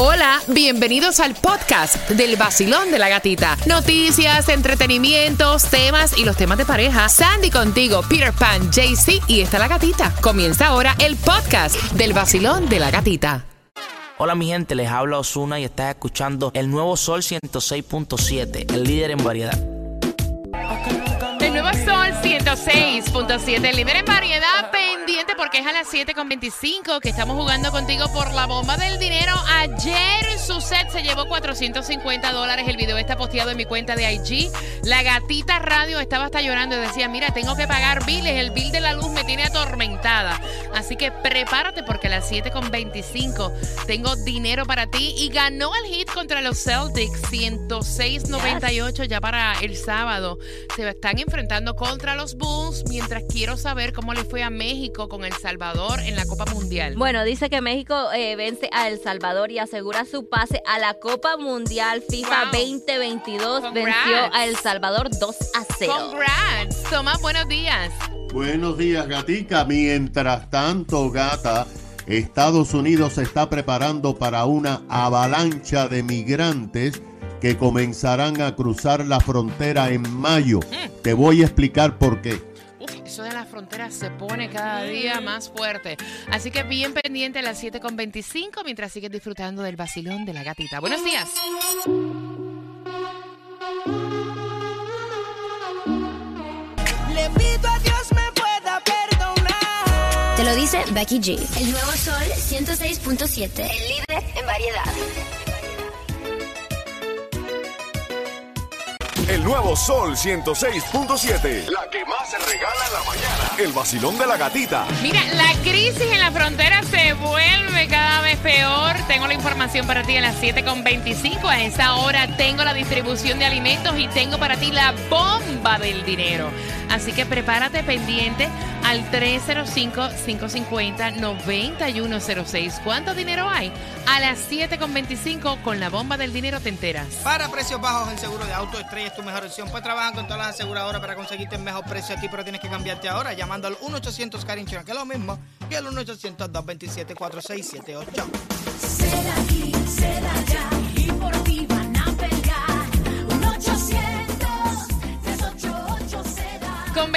Hola, bienvenidos al podcast del vacilón de la gatita. Noticias, entretenimientos, temas y los temas de pareja. Sandy contigo, Peter Pan, JC y está la gatita. Comienza ahora el podcast del vacilón de la gatita. Hola mi gente, les habla Osuna y estás escuchando el nuevo Sol 106.7, el líder en variedad. El nuevo Sol 106.7, el líder en variedad pendiente porque es a las 7.25 que estamos jugando contigo por la bomba del dinero. Ayer su set se llevó 450 dólares. El video está posteado en mi cuenta de IG. La gatita radio estaba hasta llorando y decía, mira, tengo que pagar biles. El bill de la luz me tiene atormentada. Así que prepárate porque a las 7.25 tengo dinero para ti. Y ganó el hit contra los Celtics 106.98 ya para el sábado. Se están enfrentando contra los Bulls mientras quiero saber cómo le fue a México con El Salvador en la Copa Mundial. Bueno, dice que México eh, vence a El Salvador y asegura su pase a la Copa Mundial FIFA Wow. 2022. Congrats. Venció a El Salvador 2 a 0. Congrats. Tomás, buenos días. Buenos días, gatica. Mientras tanto, gata, Estados Unidos se está preparando para una avalancha de migrantes que comenzarán a cruzar la frontera en mayo. Te voy a explicar por qué. Uf, eso de las fronteras se pone cada día más fuerte. Así que bien pendiente a las 7.25 mientras sigues disfrutando del vacilón de la gatita. Buenos días. Le pido a Dios me pueda perdonar. Te lo dice Becky G. El nuevo Sol 106.7. El líder en variedad. El nuevo Sol 106.7. La que más se regala en la mañana. El vacilón de la gatita. Mira, la crisis en la frontera se vuelve cada vez peor. Tengo la información para ti a las 7.25. A esa hora tengo la distribución de alimentos y tengo para ti la bomba del dinero. Así que prepárate pendiente al 305-550-9106. ¿Cuánto dinero hay? A las 7.25 con la bomba del dinero te enteras. Para precios bajos, el seguro de auto estrella es tu mejor opción. Pues trabajan con todas las aseguradoras para conseguirte el mejor precio aquí, pero tienes que cambiarte ahora llamando al 1-800 Carinchona, que es lo mismo que el 1-800-227-4678. Con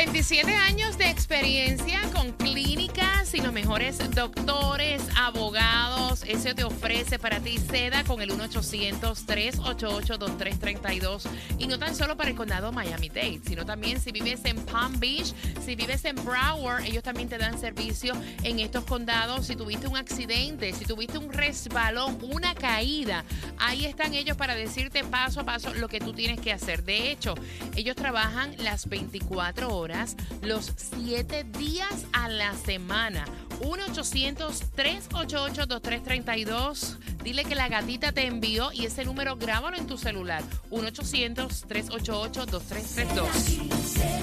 27 años de experiencia con clínicas y los mejores doctores, abogados, ese te ofrece para ti seda con el 1-800-388-2332. Y no tan solo para el condado Miami-Dade, sino también si vives en Palm Beach, si vives en Broward, ellos también te dan servicio en estos condados. Si tuviste un accidente, si tuviste un resbalón, una caída, ahí están ellos para decirte paso a paso lo que tú tienes que hacer. De hecho, ellos trabajan las 24 horas, los 7 días a la semana. 1-800-388-2332. Dile que la gatita te envió y ese número grábalo en tu celular. 1-800-388-2332.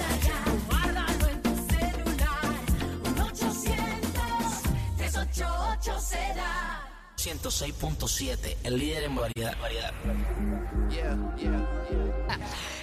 106.7, el líder en variedad. variedad.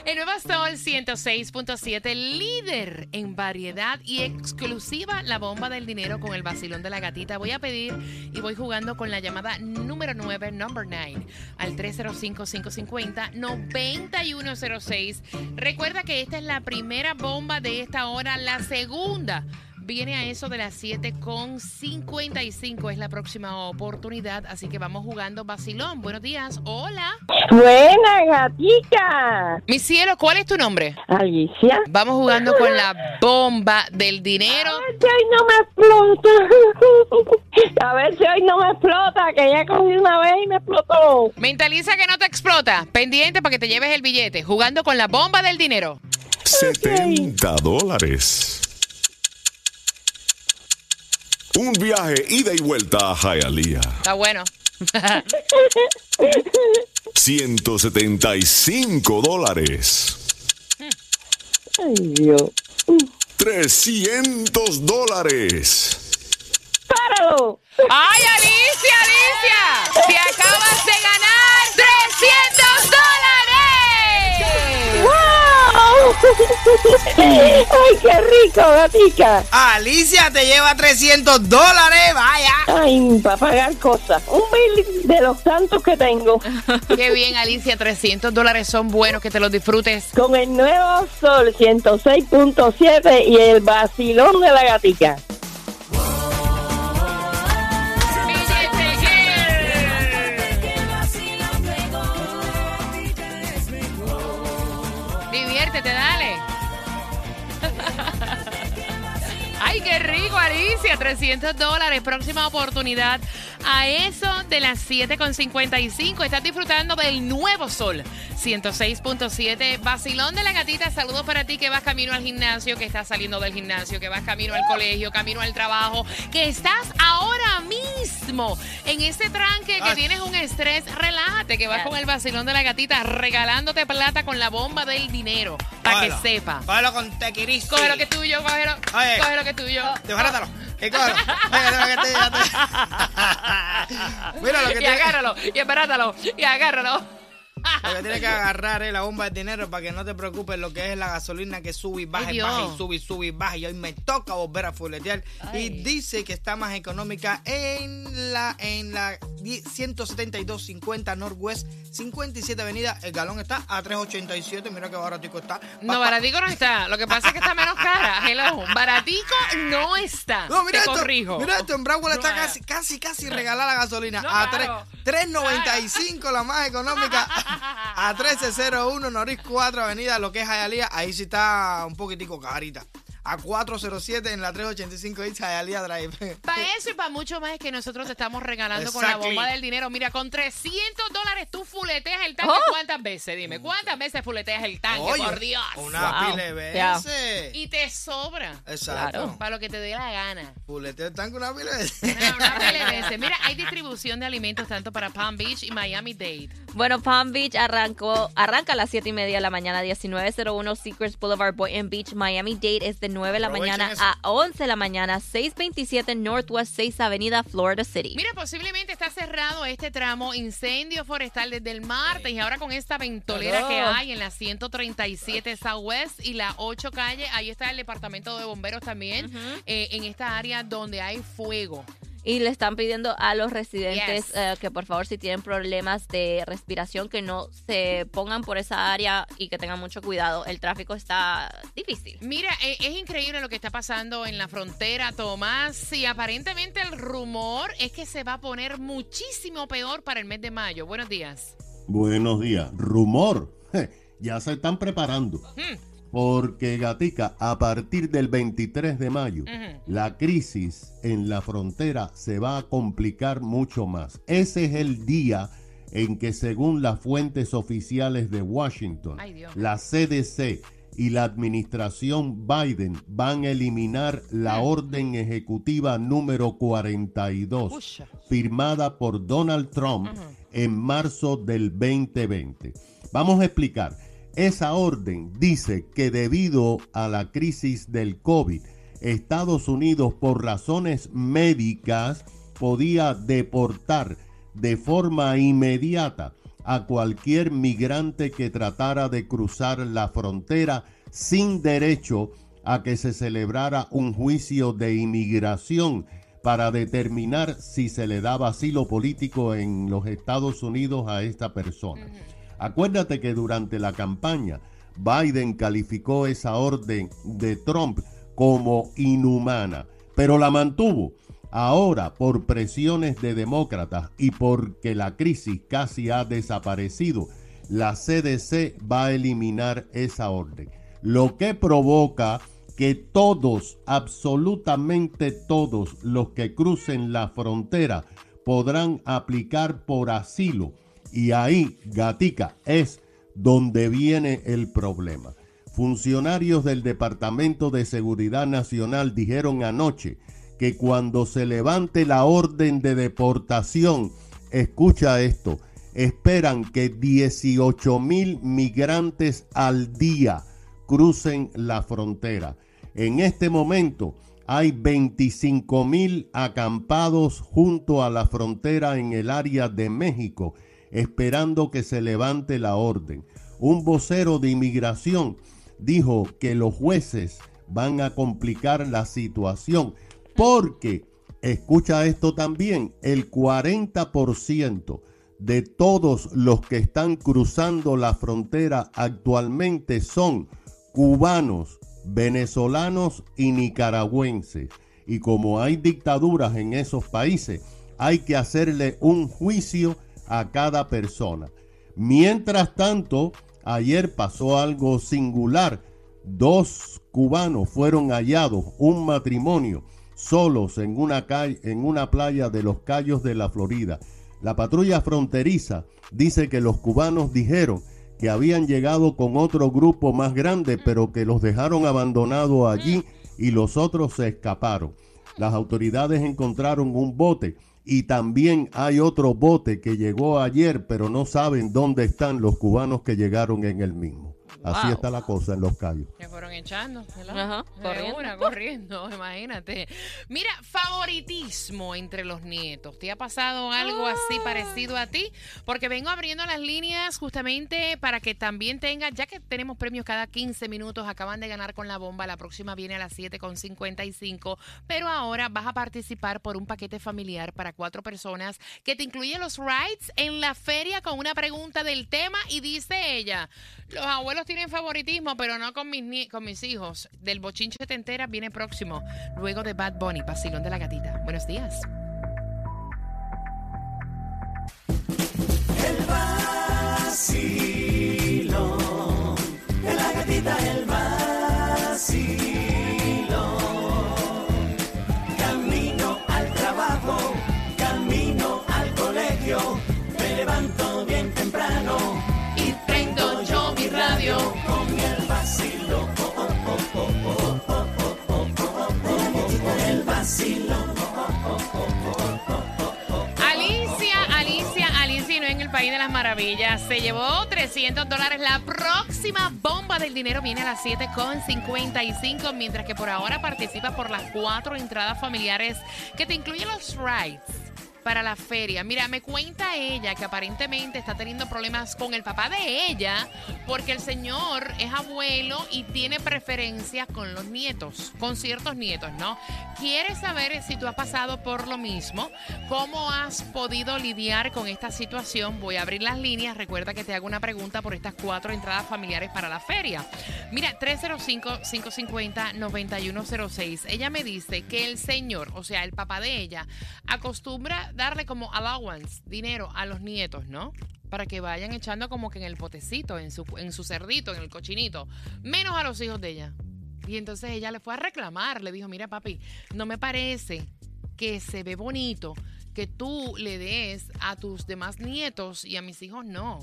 El nuevo Sol 106.7, líder en variedad y exclusiva la bomba del dinero con el vacilón de la gatita. Voy a pedir y voy jugando con la llamada número 9, number 9, al 305-550-9106. Recuerda que esta es la primera bomba de esta hora, la segunda. Viene a eso de las 7 con 55 es la próxima oportunidad, así que vamos jugando vacilón. Buenos días, hola. Buena gatita. Mi cielo, ¿cuál es tu nombre? Alicia. Vamos jugando con la bomba del dinero. A ver si hoy no me explota. A ver si hoy no me explota, que ya cogí una vez y me explotó. Mentaliza que no te explota. Pendiente para que te lleves el billete. Jugando con la bomba del dinero. 70 dólares. Un viaje ida y vuelta a Hialeah. Está bueno. 175 dólares. Ay, Dios. 300 dólares. ¡Páralo! ¡Ay, Alicia, Alicia! ¡Te acabas de ganar Ay, qué rico, gatica. Alicia te lleva 300 dólares, vaya. Ay, para pagar cosas. Un bill de los tantos que tengo. Qué bien, Alicia, 300 dólares son buenos, que te los disfrutes. Con el nuevo Sol 106.7 y el vacilón de la gatica. Rico, Alicia. 300 dólares. Próxima oportunidad. A eso de las 7.55. Estás disfrutando del nuevo sol. 106.7. Vacilón de la gatita. Saludos para ti que vas camino al gimnasio, que estás saliendo del gimnasio, que vas camino al colegio, camino al trabajo, que estás ahora mismo en ese tranque que tienes un estrés. Relájate, que vas con el vacilón de la gatita regalándote plata con la bomba del dinero. Para que sepa. Cógelo con tequiristi. Coge lo que es tuyo, cógelo. Oye. Coge lo que es tuyo. Desbarátalo. Lo que te- Mira y agárralo, y embarátalo, y agárralo. Lo que tienes que agarrar es la bomba de dinero para que no te preocupes lo que es la gasolina que sube y baja y baja y sube y sube y baja. Y hoy me toca volver a fuletear. Y dice que está más económica en la en la 172.50 Northwest 57 Avenida. El galón está a 3.87. Mira qué baratico está. No, baratico no está. Lo que pasa es que está menos cara. Hello. Baratico no está. No, mira Te esto, corrijo. mira esto, en Broward está No, casi, casi, casi regalada la gasolina. No, a claro. 3 3.95 la más económica. A 1301 Noris 4 Avenida, lo que es Hialeah, ahí sí está un poquitico carita. A 407 en la 385 East Hialeah Drive. Para eso y para mucho más es que nosotros te estamos regalando con la bomba del dinero. Mira, con 300 dólares tú fuleteas el tanque. Oh. ¿Cuántas veces? Dime, ¿cuántas veces fuleteas el tanque? Oye, por Dios. Una Wow. pila de Ya. veces. Y te sobra. Exacto. Para lo que te dé la gana. Puleteo el tanque una pila de veces. Una, una pila de veces. Mira, hay distribución de alimentos tanto para Palm Beach y Miami Dade. Bueno, Palm Beach arrancó, arranca a las 7 y media de la mañana, 1901 Secrets Boulevard, Boynton Beach. Miami Dade es de 9 de la mañana eso. a 11 de la mañana, 627 Northwest 6 Avenida, Florida City. Mira, posiblemente está cerrado este tramo incendio forestal desde el martes y ahora con esta ventolera que hay en la 137 Southwest y la 8 calle, ahí está el departamento de bomberos también, eh, en esta área donde hay fuego. Y le están pidiendo a los residentes Yes. eh, que por favor si tienen problemas de respiración que no se pongan por esa área y que tengan mucho cuidado. El tráfico está difícil. Mira, eh, es increíble lo que está pasando en la frontera, Tomás, y aparentemente el rumor es que se va a poner muchísimo peor para el mes de mayo. Buenos días. Buenos días. Rumor. Je, Ya se están preparando. Hmm. Porque, Gatica, a partir del 23 de mayo, la crisis en la frontera se va a complicar mucho más. Ese es el día en que, según las fuentes oficiales de Washington, Ay, la CDC y la administración Biden van a eliminar la orden ejecutiva número 42 Pucha. firmada por Donald Trump en marzo del 2020. Vamos a explicar. Esa orden dice que debido a la crisis del COVID, Estados Unidos por razones médicas podía deportar de forma inmediata a cualquier migrante que tratara de cruzar la frontera sin derecho a que se celebrara un juicio de inmigración para determinar si se le daba asilo político en los Estados Unidos a esta persona. Acuérdate que durante la campaña Biden calificó esa orden de Trump como inhumana, pero la mantuvo. Ahora, por presiones de demócratas y porque la crisis casi ha desaparecido, la CDC va a eliminar esa orden, lo que provoca que todos, absolutamente todos los que crucen la frontera podrán aplicar por asilo. Y ahí, Gatica, es donde viene el problema. Funcionarios del Departamento de Seguridad Nacional dijeron anoche que cuando se levante la orden de deportación, escucha esto, esperan que 18 mil migrantes al día crucen la frontera. En este momento hay 25 mil acampados junto a la frontera en el área de México, esperando que se levante la orden. Un vocero de inmigración dijo que los jueces van a complicar la situación porque, escucha esto también, el 40% de todos los que están cruzando la frontera actualmente son cubanos, venezolanos y nicaragüenses. Y como hay dictaduras en esos países, hay que hacerle un juicio a cada persona. Mientras tanto, ayer pasó algo singular. Dos cubanos fueron hallados, un matrimonio, solos en una, calle, en una playa de los Cayos de la Florida. La patrulla fronteriza dice que los cubanos dijeron que habían llegado con otro grupo más grande, pero que los dejaron abandonados allí y los otros se escaparon. Las autoridades encontraron un bote y también hay otro bote que llegó ayer, pero no saben dónde están los cubanos que llegaron en el mismo. Así Wow. está la cosa en los callos. Se fueron echando, ¿verdad? Ajá, De corriendo. una, corriendo, imagínate. Mira, favoritismo entre los nietos. ¿Te ha pasado algo así parecido a ti? Porque vengo abriendo las líneas justamente para que también tengan, ya que tenemos premios cada 15 minutos, acaban de ganar con la bomba, la próxima viene a las 7.55, pero ahora vas a participar por un paquete familiar para cuatro personas que te incluye los rides en la feria con una pregunta del tema y dice ella, los abuelos tienen favoritismo, pero no con mis, con mis hijos. Del bochinche te enteras viene próximo, luego de Bad Bunny, Vacilón de la Gatita. Buenos días. Camino las Maravillas. Se llevó 300 dólares. La próxima bomba del dinero viene a las 7.55, mientras que por ahora participa por las cuatro entradas familiares que te incluyen los rides para la feria. Mira, me cuenta ella que aparentemente está teniendo problemas con el papá de ella porque el señor es abuelo y tiene preferencias con los nietos, con ciertos nietos, ¿no? Quiere saber si tú has pasado por lo mismo, cómo has podido lidiar con esta situación. Voy a abrir las líneas. Recuerda que te hago una pregunta por estas cuatro entradas familiares para la feria. Mira, 305-550-9106. Ella me dice que el señor, o sea, el papá de ella, acostumbra darle como allowance, dinero a los nietos, ¿no? Para que vayan echando como que en el potecito, en su, en su cerdito, en el cochinito, menos a los hijos de ella. Y entonces ella le fue a reclamar, le dijo, mira papi, no me parece que se ve bonito que tú le des a tus demás nietos y a mis hijos no.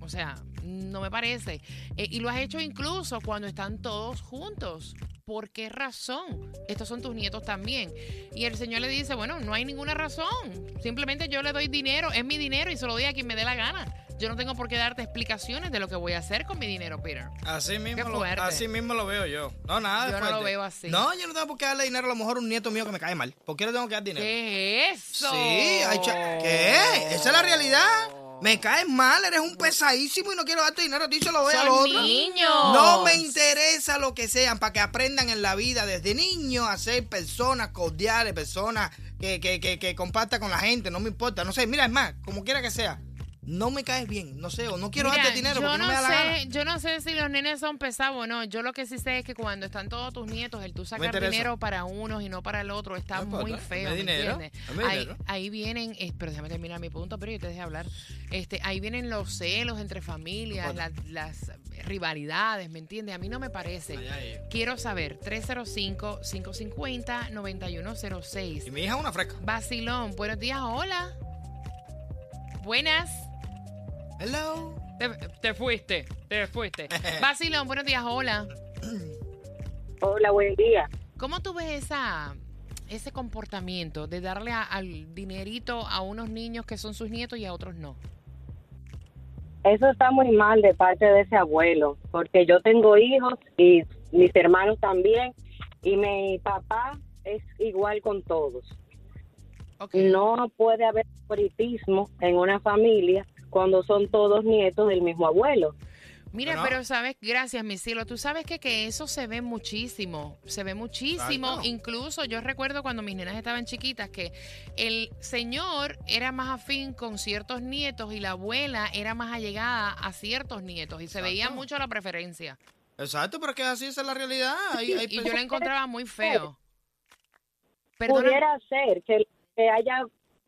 O sea, no me parece. Eh, y lo has hecho incluso cuando están todos juntos. ¿Por qué razón? Estos son tus nietos también. Y el señor le dice, bueno, no hay ninguna razón. Simplemente yo le doy dinero, es mi dinero y se lo doy a quien me dé la gana. Yo no tengo por qué darte explicaciones de lo que voy a hacer con mi dinero, Peter. Así mismo, lo, así mismo lo veo yo. No, nada. Yo no lo veo así. No, yo no tengo por qué darle dinero a lo mejor a un nieto mío que me cae mal. ¿Por qué le tengo que dar dinero? ¿Qué es eso? Sí, hay cha- ¿qué? Esa es la realidad. Me caes mal, eres un pesadísimo y no quiero darte dinero a ti, se lo doy al otro. niños. No me interesa lo que sean, para que aprendan en la vida desde niños a ser personas cordiales, personas que, que, que, que compartan con la gente, no me importa. No sé, mira, es más, como quiera que sea, no me caes bien, no sé, o no quiero Mira, darte dinero yo porque no, no me da la gana. sé, yo no sé si los nenes son pesados o no. Yo lo que sí sé es que cuando están todos tus nietos, el tú sacar dinero para unos y no para el otro está No importa, muy feo, ¿me dinero, Ahí, ahí vienen, eh, pero déjame terminar mi punto, pero yo te dejé hablar. Este, ahí vienen los celos entre familias, las, las rivalidades, ¿me entiendes? A mí no me parece. Ay, ay. Quiero saber, 305-550-9106. Y mi hija es una fresca. Basilón, buenos días, hola. Buenas. Hello. Te, te fuiste, te fuiste. Basilón, buenos días, hola. Hola, buen día. ¿Cómo tú ves esa, ese comportamiento de darle a- al dinerito a unos niños que son sus nietos y a otros no? Eso está muy mal de parte de ese abuelo, porque yo tengo hijos y mis hermanos también, y mi papá es igual con todos. No puede haber favoritismo en una familia cuando son todos nietos del mismo abuelo. Mira, pero sabes, gracias, mi cielo. Tú sabes que, que eso se ve muchísimo. Se ve muchísimo. Incluso yo recuerdo cuando mis nenas estaban chiquitas que el señor era más afín con ciertos nietos y la abuela era más allegada a ciertos nietos. Y se veía mucho la preferencia. Exacto, pero es que así esa es la realidad. Hay- hay Y yo la encontraba muy feo. Perdona. Pudiera ser que, que haya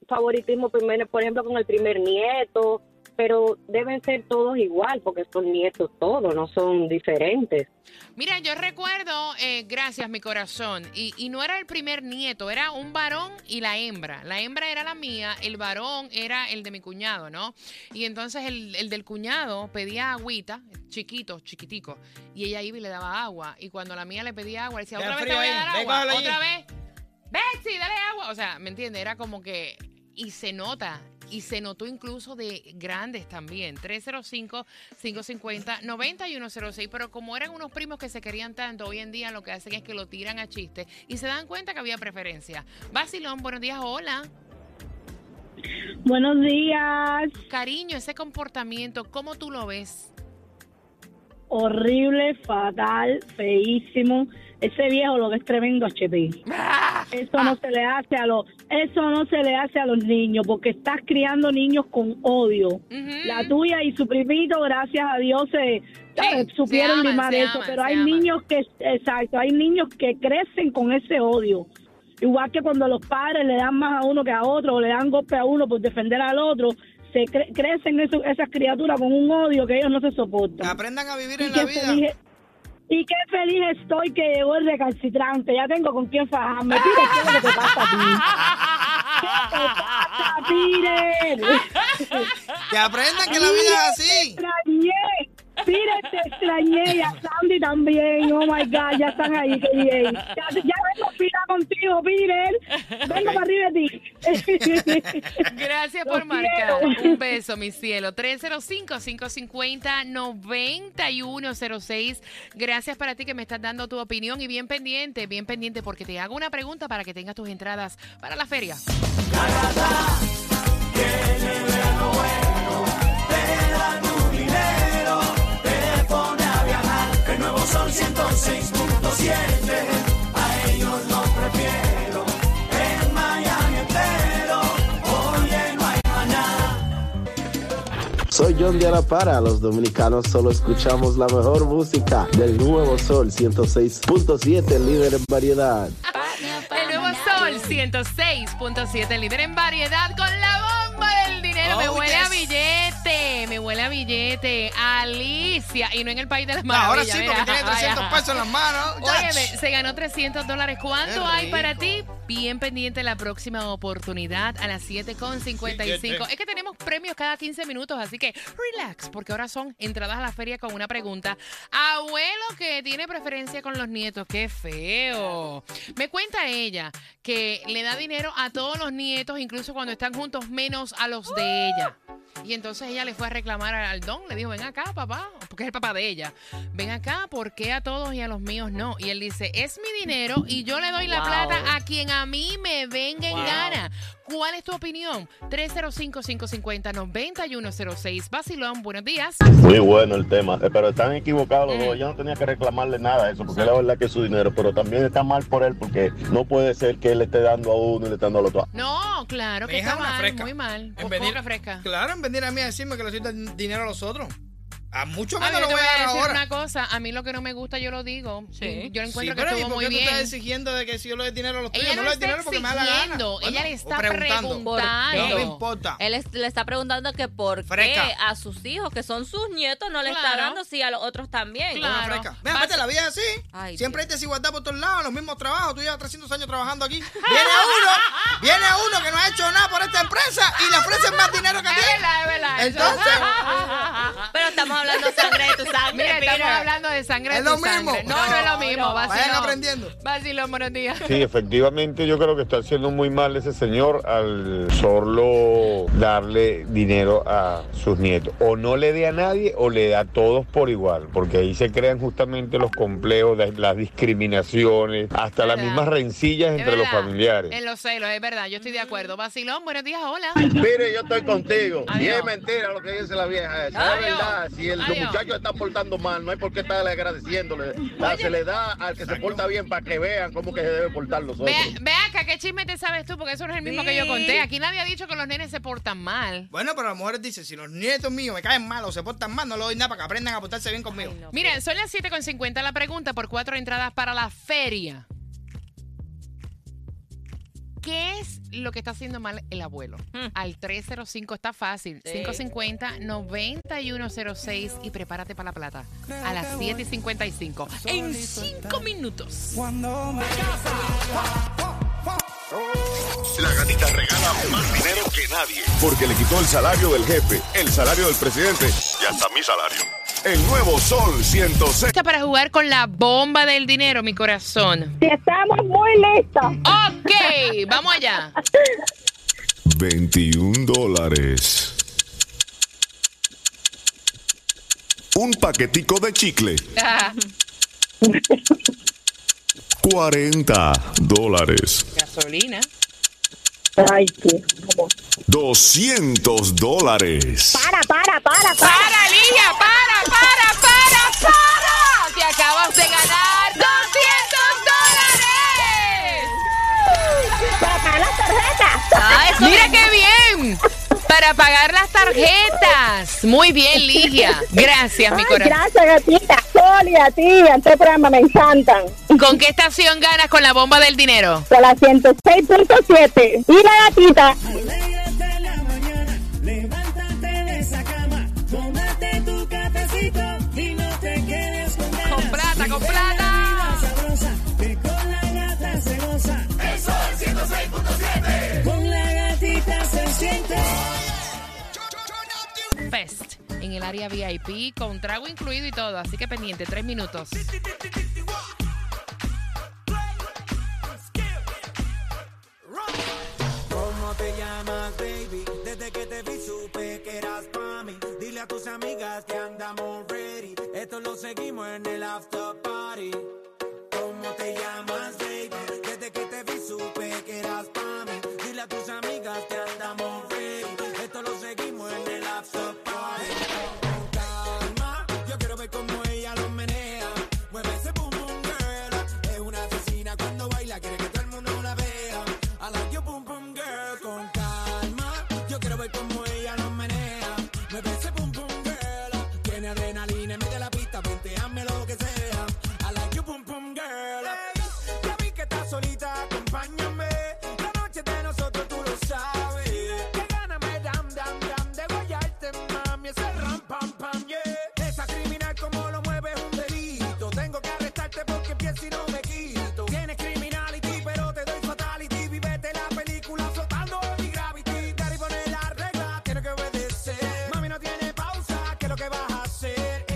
favoritismo primero, por ejemplo, con el primer nieto, pero deben ser todos igual porque son nietos todos, no son diferentes. Mira, yo recuerdo, eh, gracias mi corazón, y, y no era el primer nieto, era un varón y la hembra. La hembra era la mía, el varón era el de mi cuñado, ¿no? Y entonces el, el del cuñado pedía agüita, chiquito, chiquitico, y ella iba y le daba agua. Y cuando la mía le pedía agua, le decía, otra vez te voy a dar agua, cógelo allí". otra vez. Betsy, dale agua. O sea, ¿me entiendes? Era como que... Y se nota, y se notó incluso de grandes también. 305-550-9106. Pero como eran unos primos que se querían tanto, hoy en día lo que hacen es que lo tiran a chiste y se dan cuenta que había preferencia. Basilón, buenos días, hola. Buenos días. Cariño, ese comportamiento, ¿cómo tú lo ves? Horrible, fatal, feísimo. Ese viejo lo que es tremendo HP. Eso no se le hace a los, eso no se le hace a los niños, porque estás criando niños con odio. La tuya y su primito, gracias a Dios, se supieron aman, limar se eso. aman, pero se hay aman. niños que, exacto, hay niños que crecen con ese odio. Igual que cuando los padres le dan más a uno que a otro, o le dan golpe a uno por defender al otro, se cre- crecen eso- esas criaturas con un odio que ellos no se soportan. Aprendan a vivir Y en la vida. Y qué feliz estoy que llegó el recalcitrante. Ya tengo con quién fajarme. Pire, ¿qué es lo que te pasa a ti? ¿Qué te pasa, Pire? Que aprendan que la vida es así. Te extrañé. Pire, te extrañé. Y a Sandy también. Oh my God, ya están ahí. Qué bien. Ya, ya vengo pila contigo, Pire. Vengo para arriba de ti. Gracias por marcar. Un beso, mi cielo. 305-550-9106. Gracias para ti que me estás dando tu opinión y bien pendiente, bien pendiente, porque te hago una pregunta para que tengas tus entradas para la feria. Son 106.7 Soy John de Para. Los dominicanos solo escuchamos la mejor música del nuevo Sol 106.7, líder en variedad. El nuevo Sol 106.7, líder en variedad con la bomba del dinero. me Oh, huele a billete, huele a billete. Alicia, y no en el país de las No, ahora maravillas. sí, porque tiene 300 pesos en las manos. Óyeme, se ganó 300 dólares. ¿Cuánto hay para ti? Bien pendiente la próxima oportunidad a las 7.55. Billete. Es que tenemos premios cada 15 minutos, así que relax, porque ahora son entradas a la feria con una pregunta. Abuelo que tiene preferencia con los nietos, qué feo. Me cuenta ella que le da dinero a todos los nietos, incluso cuando están juntos, menos a los de ella. Y entonces ella le fue a reclamar al don, le dijo, ven acá, papá, porque es el papá de ella. Ven acá, ¿por qué a todos y a los míos no? Y él dice, es mi dinero y yo le doy la Wow. plata a quien a mí me venga en Wow. gana. ¿Cuál es tu opinión? 305-550-9106. Basilón, buenos días. Muy bueno el tema, eh, pero están equivocados los dos. Yo no tenía que reclamarle nada de eso, porque la verdad que es su dinero, pero también está mal por él, porque no puede ser que él le esté dando a uno y le esté dando al otro. No, claro que está mal, fresca. muy mal. En ¿Cómo venir- fresca? Claro, en venir a mí a decirme que le estoy dando dinero a los otros. A mucho A menos ver, lo voy voy a dar decir ahora. una cosa. A mí lo que no me gusta, yo lo digo. Sí. Yo encuentro Sí, que pero ¿y estuvo por muy qué tú bien. estás exigiendo de que si yo le doy dinero a los tuyos? Ella no no le doy está dinero porque me da la gana. exigiendo, ella le o está preguntando. preguntando. No me importa. Él es- le está preguntando que por Fresca. qué a sus hijos, que son sus nietos, no le está Claro. dando, si a los otros también. Claro. Una fresca. Mira, vete, la vida es así. Ay, Siempre hay desigualdad por todos lados, los mismos trabajos. Tú llevas 300 años trabajando aquí. Viene uno, viene uno que no ha hecho nada por esta empresa y le ofrecen más dinero que a ti. Es verdad, es verdad. Entonces, Pero estamos hablando sangre de tu sangre, Mira, estamos hablando de sangre ¿Es de lo tu mismo? sangre. No, no, es lo mismo. Vayan Vacilón. aprendiendo. Vacilón, buenos días. Sí, efectivamente, yo creo que está haciendo muy mal ese señor al solo darle dinero a sus nietos. O no le dé a nadie o le da a todos por igual, porque ahí se crean justamente los complejos, las- discriminaciones, hasta las mismas rencillas Es entre los familiares. En los celos, es verdad. Yo estoy de acuerdo. Vacilón, buenos días, hola. Mire, yo estoy contigo. Y es mentira lo que dice la vieja esa. Adiós. Es verdad. Si el Adiós. muchacho se está portando mal, no hay por qué estarle agradeciéndole. La- se le da al que se porta bien para que vean cómo que se debe portar los otros. Ve, ve acá, ¿qué chisme te sabes tú? Porque eso no es el mismo que yo conté. Aquí nadie ha dicho que los nenes se portan mal. Bueno, pero las mujeres dicen, si los nietos míos me caen mal o se portan mal, no le doy nada para que aprendan a portarse bien conmigo. Miren, son las 7.50 la pregunta por cuatro entradas para la feria. ¿Qué es lo que está haciendo mal el abuelo? Al 305 está fácil. 550-9106 y prepárate para la plata. A las 7.55. En 5 minutos. La gatita regala más dinero que nadie. Porque le quitó el salario del jefe, el salario del presidente y hasta mi salario. El nuevo Sol 106. Lista para jugar con la bomba del dinero, mi corazón. Estamos muy listos. Vamos allá. 21 dólares. Un paquetico de chicle. 40 dólares. Gasolina. Ay, qué. 200 dólares. Para, para, para, ¡Para, Ligia! ¡Para, para, para, para! ¡Te acabas de ganar 200 dólares! Para pagar las tarjetas. ¡Mira qué bien! Para pagar las tarjetas. Muy bien, Ligia. Gracias, mi Ay, corazón. gracias, gatita. Sol y a ti, a este programa me encantan. ¿Con qué estación ganas con la bomba del dinero? Con la 106.7. Y la gatita. En el área VIP con trago incluido y todo, así que pendiente, tres minutos. Hacer?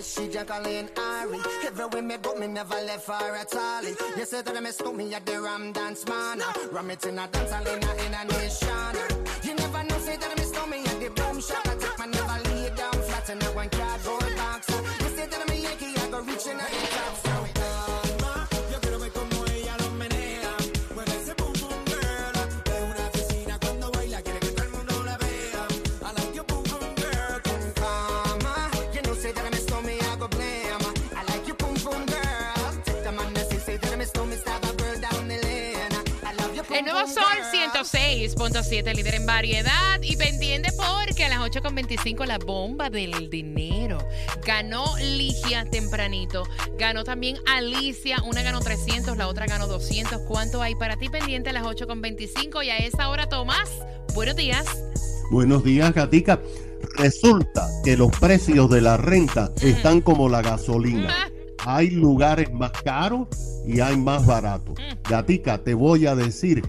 Yes, she Jacqueline Ari. Everywhere me go, me never left her at all. You say that I miss me at the Ram Dance Man. Ram it in a dance in a, in a nation. 6.7, líder en variedad. Y pendiente porque a las 8.25 la bomba del dinero. Ganó Ligia tempranito. Ganó también Alicia. Una ganó 300, la otra ganó 200. ¿Cuánto hay para ti pendiente a las 8.25? Y a esa hora, Tomás, buenos días. Buenos días, Gatica. Resulta que los precios de la renta están como la gasolina. Hay lugares más caros y hay más baratos. Mm. Gatica, te voy a decir